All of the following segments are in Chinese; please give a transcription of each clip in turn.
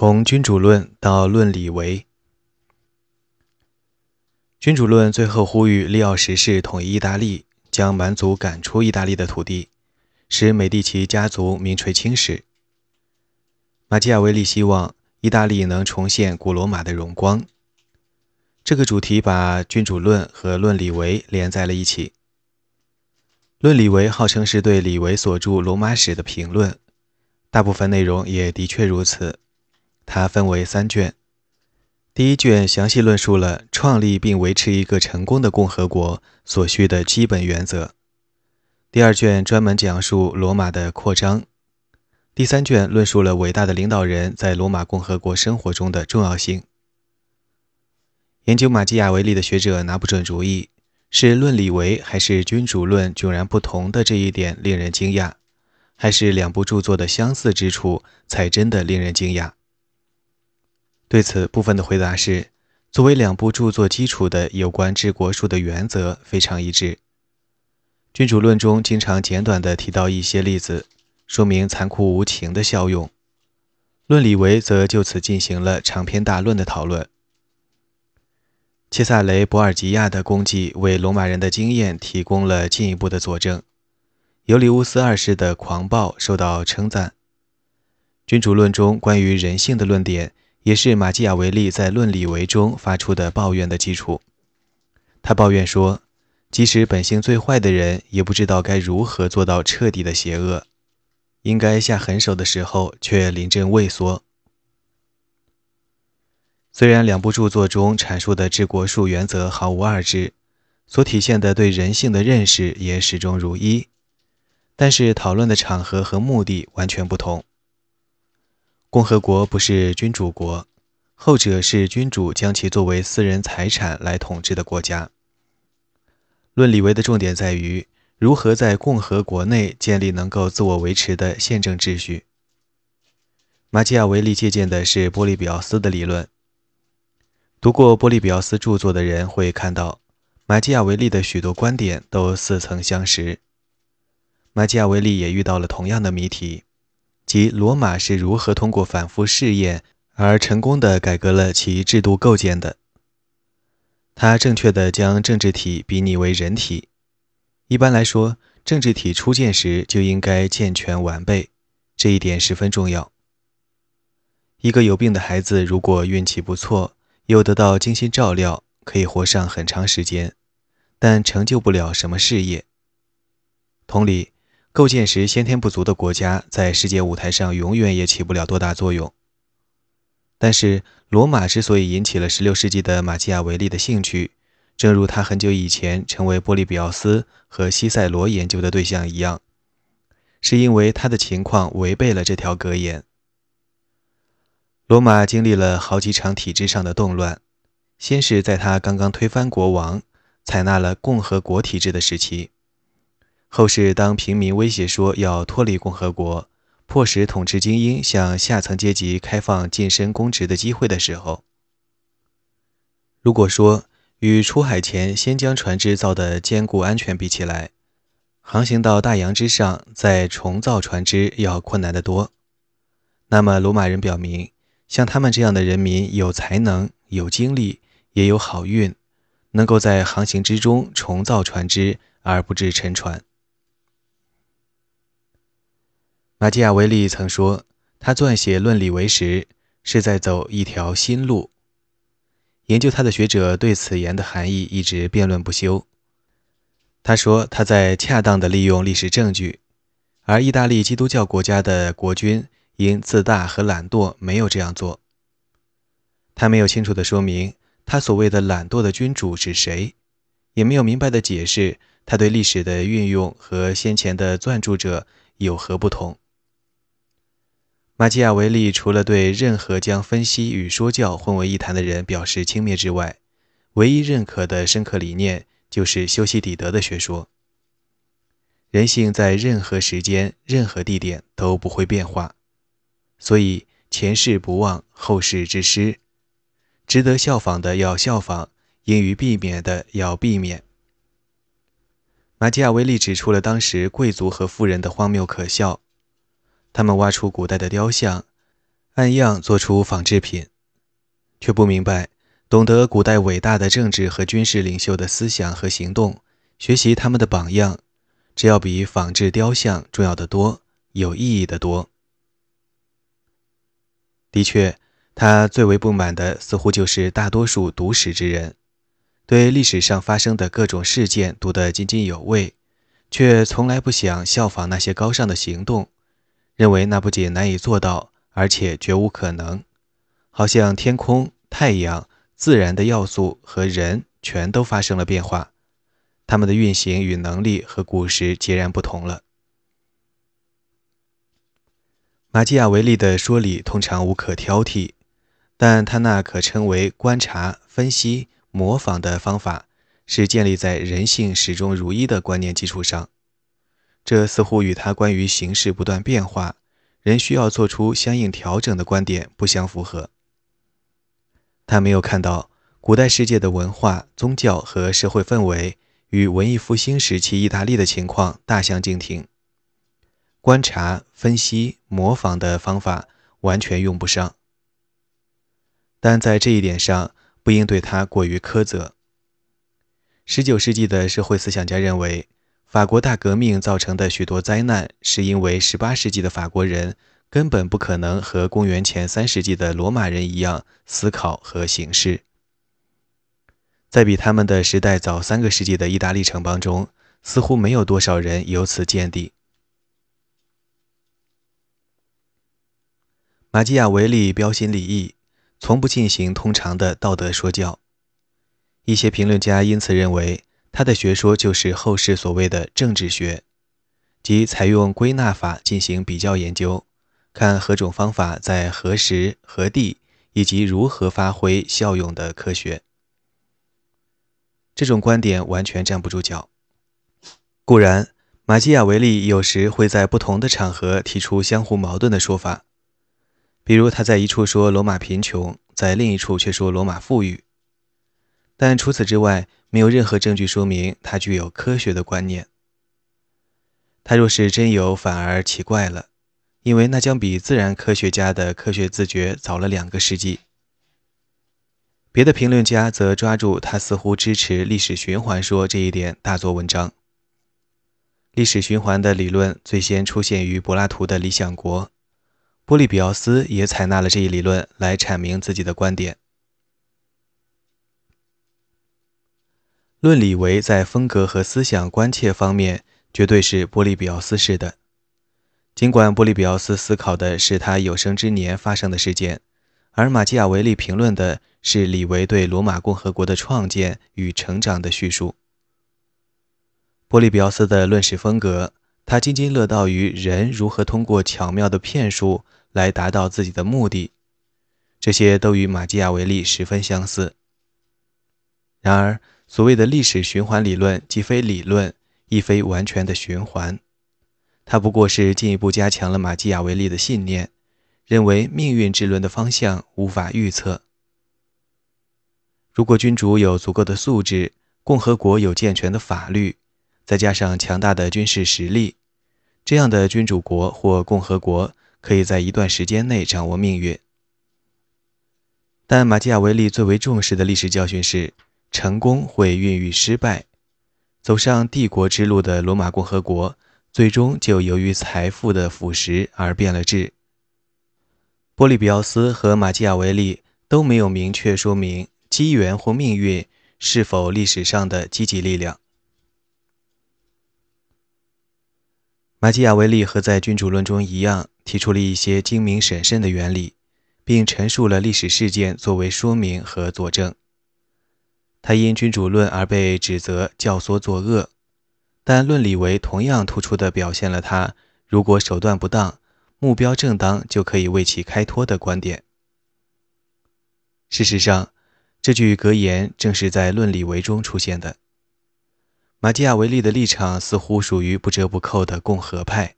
从君主论到论理为，君主论最后呼吁利奥十世统一意大利，将蛮族赶出意大利的土地，使美第奇家族名垂青史。马基雅维利希望意大利能重现古罗马的荣光。这个主题把君主论和论理为连在了一起。论理为号称是对李维所著罗马史的评论，大部分内容也的确如此。它分为三卷，第一卷详细论述了创立并维持一个成功的共和国所需的基本原则；第二卷专门讲述罗马的扩张；第三卷论述了伟大的领导人在罗马共和国生活中的重要性。研究马基雅维利的学者拿不准主意，是论理为还是君主论迥然不同的这一点令人惊讶，还是两部著作的相似之处才真的令人惊讶？对此部分的回答是：作为两部著作基础的有关治国术的原则非常一致。君主论中经常简短地提到一些例子，说明残酷无情的效用；论理为则就此进行了长篇大论的讨论。切萨雷·博尔吉亚的功绩为罗马人的经验提供了进一步的佐证。尤里乌斯二世的狂暴受到称赞。君主论中关于人性的论点，也是马基雅维利在《论理为》中发出的抱怨的基础。他抱怨说，即使本性最坏的人，也不知道该如何做到彻底的邪恶，应该下狠手的时候却临阵畏缩。虽然两部著作中阐述的治国术原则毫无二致，所体现的对人性的认识也始终如一，但是讨论的场合和目的完全不同。共和国不是君主国，后者是君主将其作为私人财产来统治的国家。论理为的重点在于如何在共和国内建立能够自我维持的宪政秩序。马基雅维利借鉴的是波利比奥斯的理论。读过波利比奥斯著作的人会看到，马基雅维利的许多观点都似曾相识。马基雅维利也遇到了同样的谜题，即罗马是如何通过反复试验而成功的改革了其制度构建的。他正确的将政治体比拟为人体。一般来说，政治体初建时就应该健全完备，这一点十分重要。一个有病的孩子如果运气不错，又得到精心照料，可以活上很长时间，但成就不了什么事业。同理，构建时先天不足的国家，在世界舞台上永远也起不了多大作用。但是，罗马之所以引起了16世纪的马基雅维利的兴趣，正如他很久以前成为波利比奥斯和西塞罗研究的对象一样，是因为他的情况违背了这条格言。罗马经历了好几场体制上的动乱，先是在他刚刚推翻国王，采纳了共和国体制的时期；后世当平民威胁说要脱离共和国，迫使统治精英向下层阶级开放晋升公职的机会的时候。如果说与出海前先将船只造的坚固安全比起来，航行到大洋之上再重造船只要困难得多，那么罗马人表明。像他们这样的人民，有才能、有精力，也有好运，能够在航行之中重造船只而不致沉船。马基雅维利曾说，他撰写《论理为》时是在走一条新路。研究他的学者对此言的含义一直辩论不休。他说，他在恰当地利用历史证据，而意大利基督教国家的国君。因自大和懒惰，没有这样做。他没有清楚地说明他所谓的懒惰的君主是谁，也没有明白地解释他对历史的运用和先前的撰著者有何不同。马基雅维利除了对任何将分析与说教混为一谈的人表示轻蔑之外，唯一认可的深刻理念就是修昔底德的学说。人性在任何时间、任何地点都不会变化。所以前世不忘，后世之师，值得效仿的要效仿，应予避免的要避免。马基雅维利指出了当时贵族和富人的荒谬可笑：他们挖出古代的雕像，按样做出仿制品，却不明白懂得古代伟大的政治和军事领袖的思想和行动，学习他们的榜样，这要比仿制雕像重要的多，有意义的多。的确，他最为不满的似乎就是大多数读史之人，对历史上发生的各种事件读得津津有味，却从来不想效仿那些高尚的行动，认为那不仅难以做到，而且绝无可能。好像天空、太阳、自然的要素和人全都发生了变化，他们的运行与能力和古时截然不同了。马基雅维利的说理通常无可挑剔，但他那可称为观察、分析、模仿的方法，是建立在人性始终如一的观念基础上。这似乎与他关于形势不断变化、人需要做出相应调整的观点不相符合。他没有看到古代世界的文化、宗教和社会氛围与文艺复兴时期意大利的情况大相径庭。观察、分析、模仿的方法完全用不上，但在这一点上不应对他过于苛责。十九世纪的社会思想家认为，法国大革命造成的许多灾难，是因为十八世纪的法国人根本不可能和公元前三世纪的罗马人一样思考和行事。在比他们的时代早三个世纪的意大利城邦中，似乎没有多少人有此见地。马基雅维利标新立异，从不进行通常的道德说教。一些评论家因此认为，他的学说就是后世所谓的政治学，即采用归纳法进行比较研究，看何种方法在何时何地以及如何发挥效用的科学。这种观点完全站不住脚。固然，马基雅维利有时会在不同的场合提出相互矛盾的说法。比如，他在一处说罗马贫穷，在另一处却说罗马富裕。但除此之外，没有任何证据说明他具有科学的观念。他若是真有，反而奇怪了，因为那将比自然科学家的科学自觉早了两个世纪。别的评论家则抓住他似乎支持历史循环说这一点大做文章。历史循环的理论最先出现于柏拉图的《理想国》。波利比奥斯也采纳了这一理论来阐明自己的观点。论李维在风格和思想关切方面绝对是波利比奥斯式的，尽管波利比奥斯思考的是他有生之年发生的事件，而马基雅维利评论的是李维对罗马共和国的创建与成长的叙述。波利比奥斯的论史风格，他津津乐道于人如何通过巧妙的骗术。来达到自己的目的，这些都与马基雅维利十分相似。然而，所谓的历史循环理论既非理论，亦非完全的循环，它不过是进一步加强了马基雅维利的信念，认为命运之轮的方向无法预测。如果君主有足够的素质，共和国有健全的法律，再加上强大的军事实力，这样的君主国或共和国。可以在一段时间内掌握命运，但马基雅维利最为重视的历史教训是：成功会孕育失败。走上帝国之路的罗马共和国，最终就由于财富的腐蚀而变了质。波利比奥斯和马基雅维利都没有明确说明机缘或命运是否历史上的积极力量。马基雅维利和在《君主论》中一样。提出了一些精明审慎的原理，并陈述了历史事件作为说明和佐证。他因君主论而被指责教唆作恶，但论理为同样突出地表现了他如果手段不当、目标正当就可以为其开脱的观点。事实上，这句格言正是在论理为中出现的。马基雅维利的立场似乎属于不折不扣的共和派。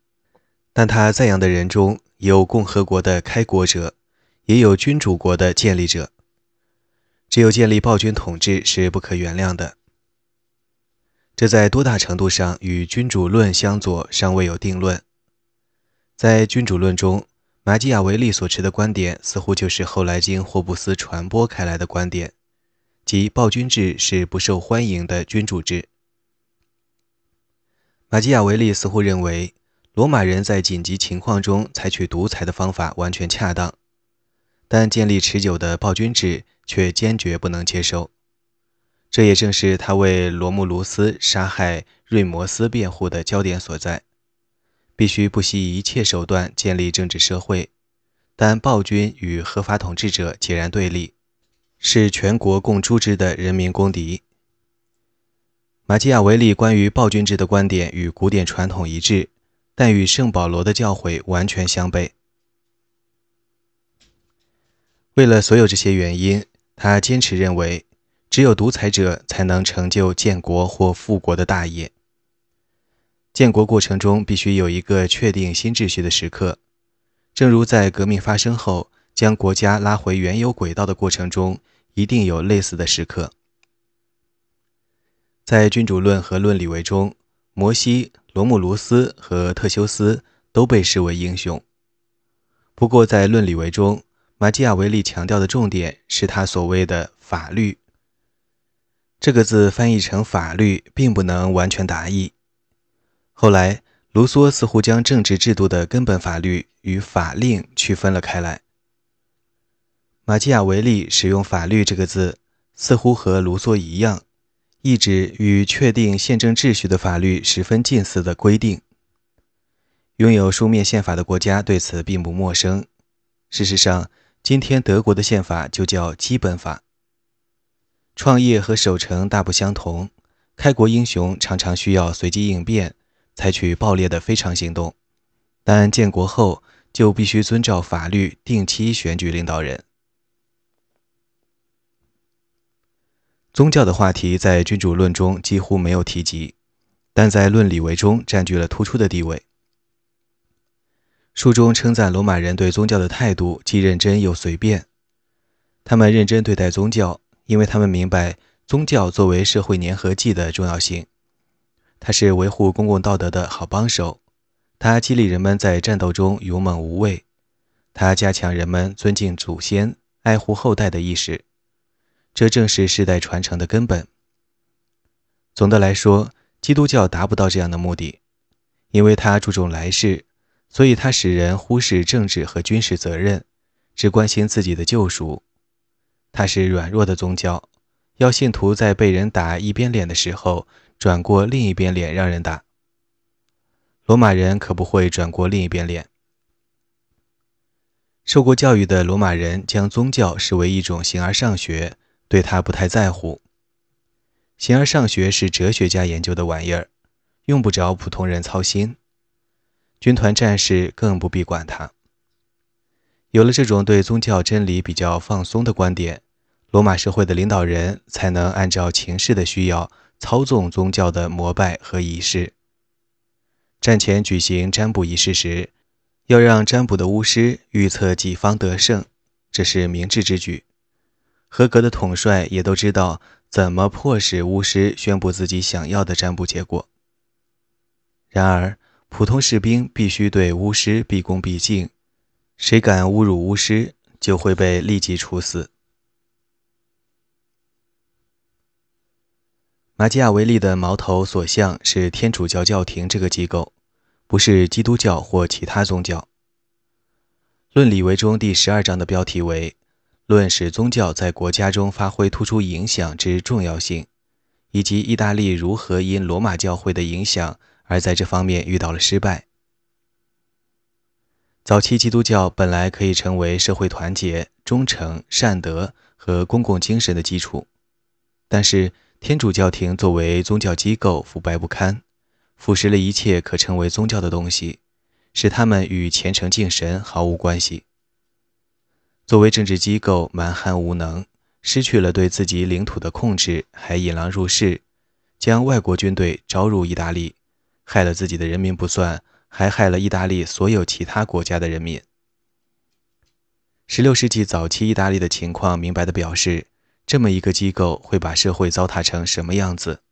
但他赞扬的人中有共和国的开国者，也有君主国的建立者。只有建立暴君统治是不可原谅的。这在多大程度上与君主论相左，尚未有定论。在君主论中，马基雅维利所持的观点似乎就是后来经霍布斯传播开来的观点，即暴君制是不受欢迎的君主制。马基雅维利似乎认为，罗马人在紧急情况中采取独裁的方法完全恰当，但建立持久的暴君制却坚决不能接受。这也正是他为罗慕卢斯杀害瑞摩斯辩护的焦点所在。必须不惜一切手段建立政治社会，但暴君与合法统治者截然对立，是全国共诛之的人民公敌。马基雅维利关于暴君制的观点与古典传统一致，但与圣保罗的教诲完全相悖。为了所有这些原因，他坚持认为，只有独裁者才能成就建国或复国的大业。建国过程中必须有一个确定新秩序的时刻，正如在革命发生后将国家拉回原有轨道的过程中，一定有类似的时刻。在君主论和论理为中，摩西、罗姆卢斯和特修斯都被视为英雄。不过，在论理为中，马基雅维利强调的重点是他所谓的“法律”这个字，翻译成“法律”并不能完全达意。后来，卢梭似乎将政治制度的根本法律与法令区分了开来。马基雅维利使用“法律”这个字，似乎和卢梭一样，意指与确定宪政秩序的法律十分近似的规定。拥有书面宪法的国家对此并不陌生。事实上，今天德国的宪法就叫基本法。创业和守成大不相同，开国英雄常常需要随机应变。采取暴烈的非常行动，但建国后就必须遵照法律定期选举领导人。宗教的话题在君主论中几乎没有提及，但在论理为中占据了突出的地位。书中称赞罗马人对宗教的态度既认真又随便，他们认真对待宗教，因为他们明白宗教作为社会粘合剂的重要性。它是维护公共道德的好帮手，它激励人们在战斗中勇猛无畏，他加强人们尊敬祖先、爱护后代的意识，这正是世代传承的根本。总的来说，基督教达不到这样的目的，因为它注重来世，所以它使人忽视政治和军事责任，只关心自己的救赎。它是软弱的宗教，要信徒在被人打一边脸的时候。转过另一边脸让人打。罗马人可不会转过另一边脸。受过教育的罗马人将宗教视为一种形而上学，对他不太在乎。形而上学是哲学家研究的玩意儿，用不着普通人操心。军团战士更不必管他。有了这种对宗教真理比较放松的观点，罗马社会的领导人才能按照情势的需要。操纵宗教的膜拜和仪式。战前举行占卜仪式时，要让占卜的巫师预测己方得胜，这是明智之举。合格的统帅也都知道怎么迫使巫师宣布自己想要的占卜结果。然而，普通士兵必须对巫师毕恭毕敬，谁敢侮辱巫师，就会被立即处死。马基雅维利的矛头所向是天主教教廷这个机构，不是基督教或其他宗教。论理为中第十二章的标题为“论使宗教在国家中发挥突出影响之重要性，以及意大利如何因罗马教会的影响而在这方面遇到了失败”。早期基督教本来可以成为社会团结、忠诚、善德和公共精神的基础，但是。天主教廷作为宗教机构腐败不堪，腐蚀了一切可称为宗教的东西，使他们与虔诚敬神毫无关系。作为政治机构蛮横无能，失去了对自己领土的控制，还引狼入室，将外国军队招入意大利，害了自己的人民不算，还害了意大利所有其他国家的人民。十六世纪早期意大利的情况，明白地表示。这么一个机构会把社会糟蹋成什么样子？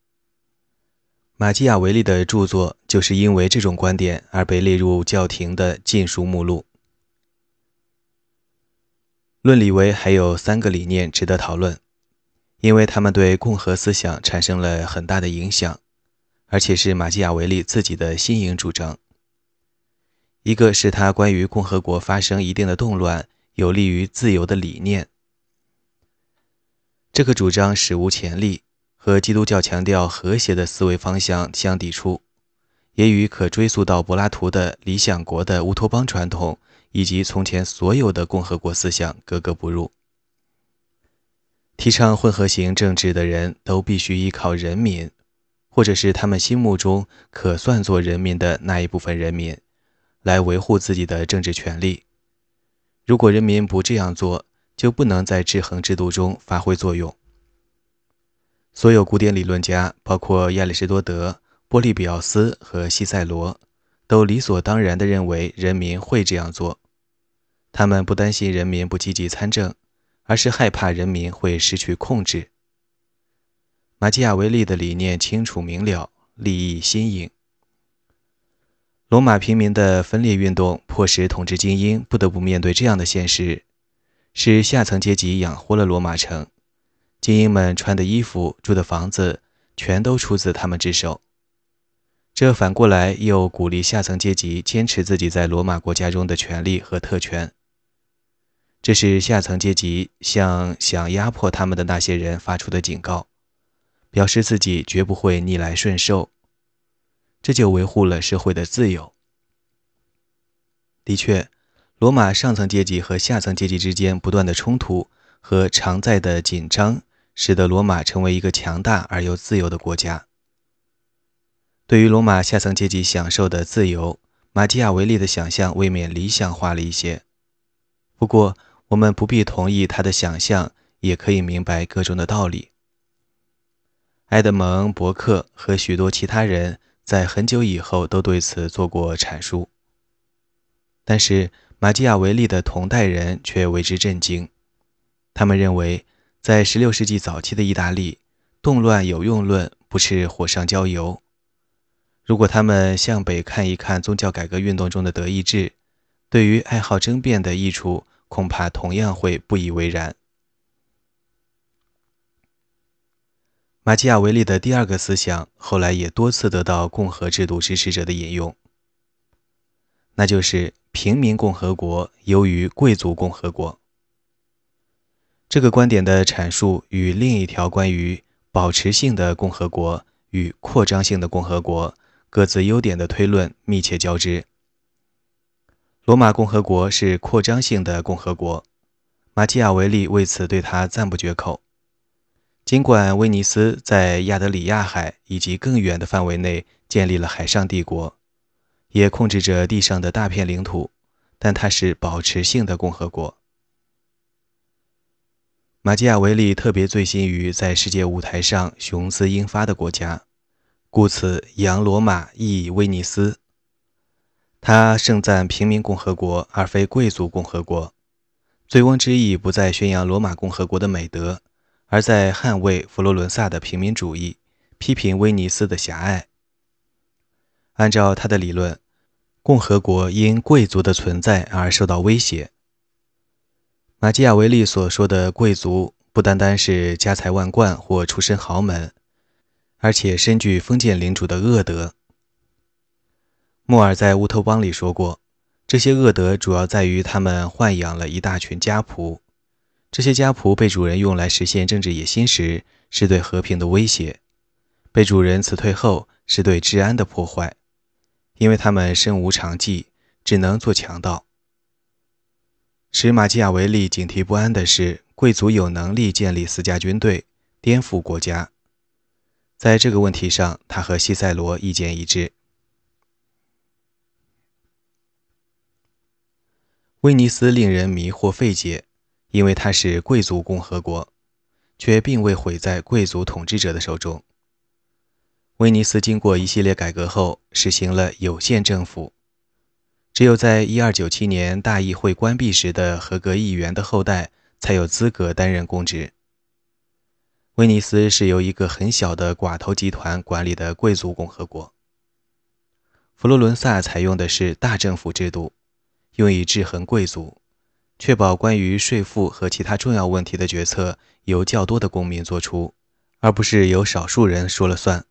马基雅维利的著作就是因为这种观点而被列入教廷的禁书目录。论里维还有三个理念值得讨论，因为他们对共和思想产生了很大的影响，而且是马基雅维利自己的新颖主张。一个是他关于共和国发生一定的动乱有利于自由的理念，这个主张史无前例，和基督教强调和谐的思维方向相抵触。也与可追溯到柏拉图的理想国的乌托邦传统，以及从前所有的共和国思想格格不入。提倡混合型政治的人都必须依靠人民，或者是他们心目中可算作人民的那一部分人民，来维护自己的政治权利。如果人民不这样做，就不能在制衡制度中发挥作用。所有古典理论家，包括亚里士多德。波利比奥斯和西塞罗都理所当然地认为人民会这样做。他们不担心人民不积极参政，而是害怕人民会失去控制。马基雅维利的理念清楚明了，立意新颖。罗马平民的分裂运动迫使统治精英不得不面对这样的现实：是下层阶级养活了罗马城，精英们穿的衣服、住的房子，全都出自他们之手。这反过来又鼓励下层阶级坚持自己在罗马国家中的权利和特权。这是下层阶级向想压迫他们的那些人发出的警告，表示自己绝不会逆来顺受。这就维护了社会的自由。的确，罗马上层阶级和下层阶级之间不断的冲突和常在的紧张，使得罗马成为一个强大而又自由的国家。对于罗马下层阶级享受的自由，马基雅维利的想象未免理想化了一些。不过，我们不必同意他的想象，也可以明白个中的道理。埃德蒙·伯克和许多其他人在很久以后都对此做过阐述，但是马基雅维利的同代人却为之震惊。他们认为，在16世纪早期的意大利，动乱有用论不是火上浇油。如果他们向北看一看宗教改革运动中的德意志，对于爱好争辩的益处，恐怕同样会不以为然。马基雅维利的第二个思想后来也多次得到共和制度支持者的引用，那就是平民共和国优于贵族共和国。这个观点的阐述与另一条关于保持性的共和国与扩张性的共和国。各自优点的推论密切交织。罗马共和国是扩张性的共和国，马基雅维利为此对他赞不绝口。尽管威尼斯在亚得里亚海以及更远的范围内建立了海上帝国，也控制着地上的大片领土，但它是保持性的共和国。马基雅维利特别醉心于在世界舞台上雄姿英发的国家。故此，扬罗马亦威尼斯。他盛赞平民共和国，而非贵族共和国。醉翁之意不在宣扬罗马共和国的美德，而在捍卫佛罗伦萨的平民主义，批评威尼斯的狭隘。按照他的理论，共和国因贵族的存在而受到威胁。马基雅维利所说的贵族，不单单是家财万贯或出身豪门。而且深具封建领主的恶德。莫尔在《乌托邦》里说过，这些恶德主要在于他们豢养了一大群家仆，这些家仆被主人用来实现政治野心时，是对和平的威胁；被主人辞退后，是对治安的破坏，因为他们身无长技，只能做强盗。使马基雅维利警惕不安的是，贵族有能力建立私家军队，颠覆国家。在这个问题上，他和西塞罗意见一致。威尼斯令人迷惑费解，因为它是贵族共和国，却并未毁在贵族统治者的手中。威尼斯经过一系列改革后，实行了有限政府，只有在1297年大议会关闭时的合格议员的后代才有资格担任公职。威尼斯是由一个很小的寡头集团管理的贵族共和国。佛罗伦萨采用的是大政府制度，用以制衡贵族，确保关于税负和其他重要问题的决策由较多的公民做出，而不是由少数人说了算。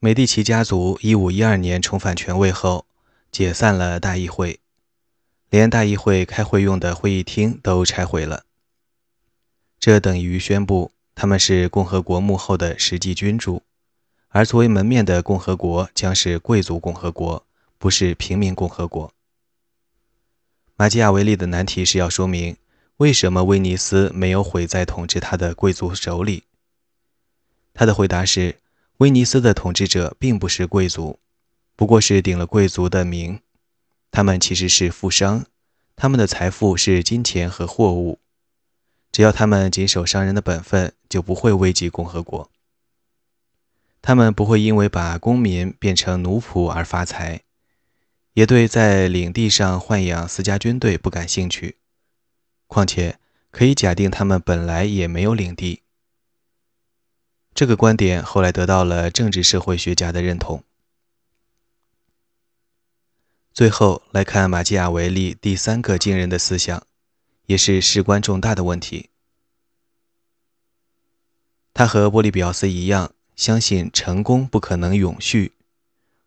美第奇家族一五一二年重返权位后，解散了大议会，连大议会开会用的会议厅都拆毁了。这等于宣布他们是共和国幕后的实际君主，而作为门面的共和国将是贵族共和国，不是平民共和国。马基亚维利的难题是要说明为什么威尼斯没有毁在统治他的贵族手里。他的回答是。威尼斯的统治者并不是贵族，不过是顶了贵族的名。他们其实是富商，他们的财富是金钱和货物。只要他们谨守商人的本分，就不会危及共和国。他们不会因为把公民变成奴仆而发财，也对在领地上豢养私家军队不感兴趣。况且，可以假定他们本来也没有领地。这个观点后来得到了政治社会学家的认同。最后来看马基雅维利第三个惊人的思想，也是事关重大的问题。他和波利比奥斯一样，相信成功不可能永续；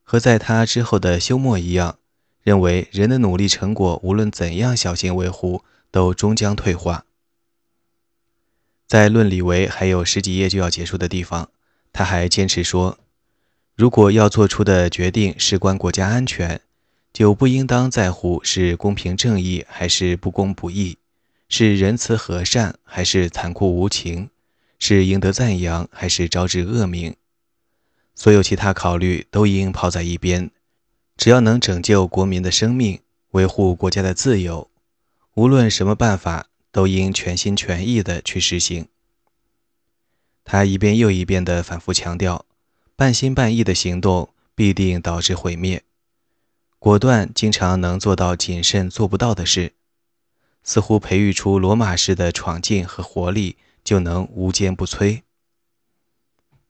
和在他之后的休谟一样，认为人的努力成果无论怎样小心维护，都终将退化。在论理为还有十几页就要结束的地方，他还坚持说，如果要做出的决定事关国家安全，就不应当在乎是公平正义还是不公不义，是仁慈和善还是残酷无情，是赢得赞扬还是招致恶名。所有其他考虑都应抛在一边，只要能拯救国民的生命，维护国家的自由，无论什么办法。都应全心全意地去实行。他一遍又一遍地反复强调，半心半意的行动必定导致毁灭。果断经常能做到谨慎做不到的事，似乎培育出罗马式的闯劲和活力，就能无坚不摧。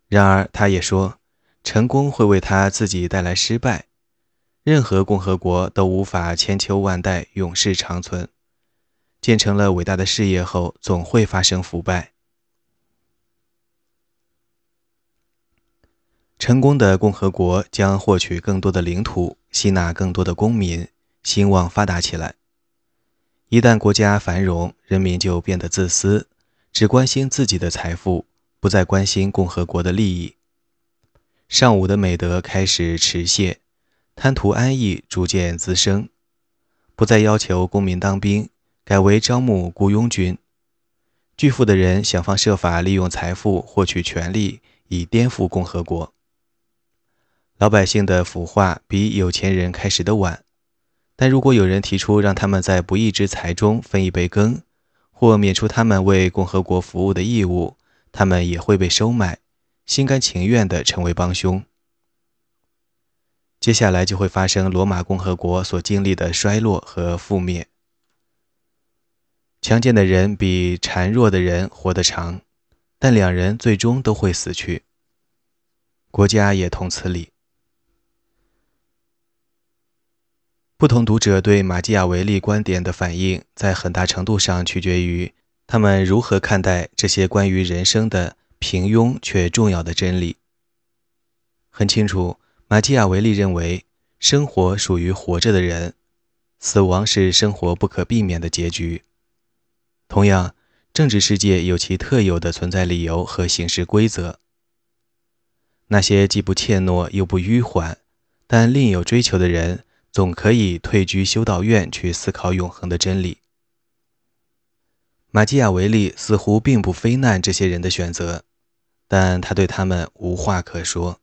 然而，他也说，成功会为他自己带来失败。任何共和国都无法千秋万代永世长存。建成了伟大的事业后，总会发生腐败。成功的共和国将获取更多的领土，吸纳更多的公民，兴旺发达起来。一旦国家繁荣，人民就变得自私，只关心自己的财富，不再关心共和国的利益。尚武的美德开始迟泄，贪图安逸逐渐滋生，不再要求公民当兵。改为招募雇佣军，巨富的人想方设法利用财富获取权力，以颠覆共和国。老百姓的腐化比有钱人开始的晚，但如果有人提出让他们在不义之财中分一杯羹，或免除他们为共和国服务的义务，他们也会被收买，心甘情愿地成为帮凶。接下来就会发生罗马共和国所经历的衰落和覆灭。强健的人比孱弱的人活得长，但两人最终都会死去。国家也同此理。不同读者对马基雅维利观点的反应，在很大程度上取决于他们如何看待这些关于人生的平庸却重要的真理。很清楚，马基雅维利认为，生活属于活着的人，死亡是生活不可避免的结局。同样，政治世界有其特有的存在理由和行事规则。那些既不怯懦又不迂缓，但另有追求的人，总可以退居修道院去思考永恒的真理。马基雅维利似乎并不非难这些人的选择，但他对他们无话可说。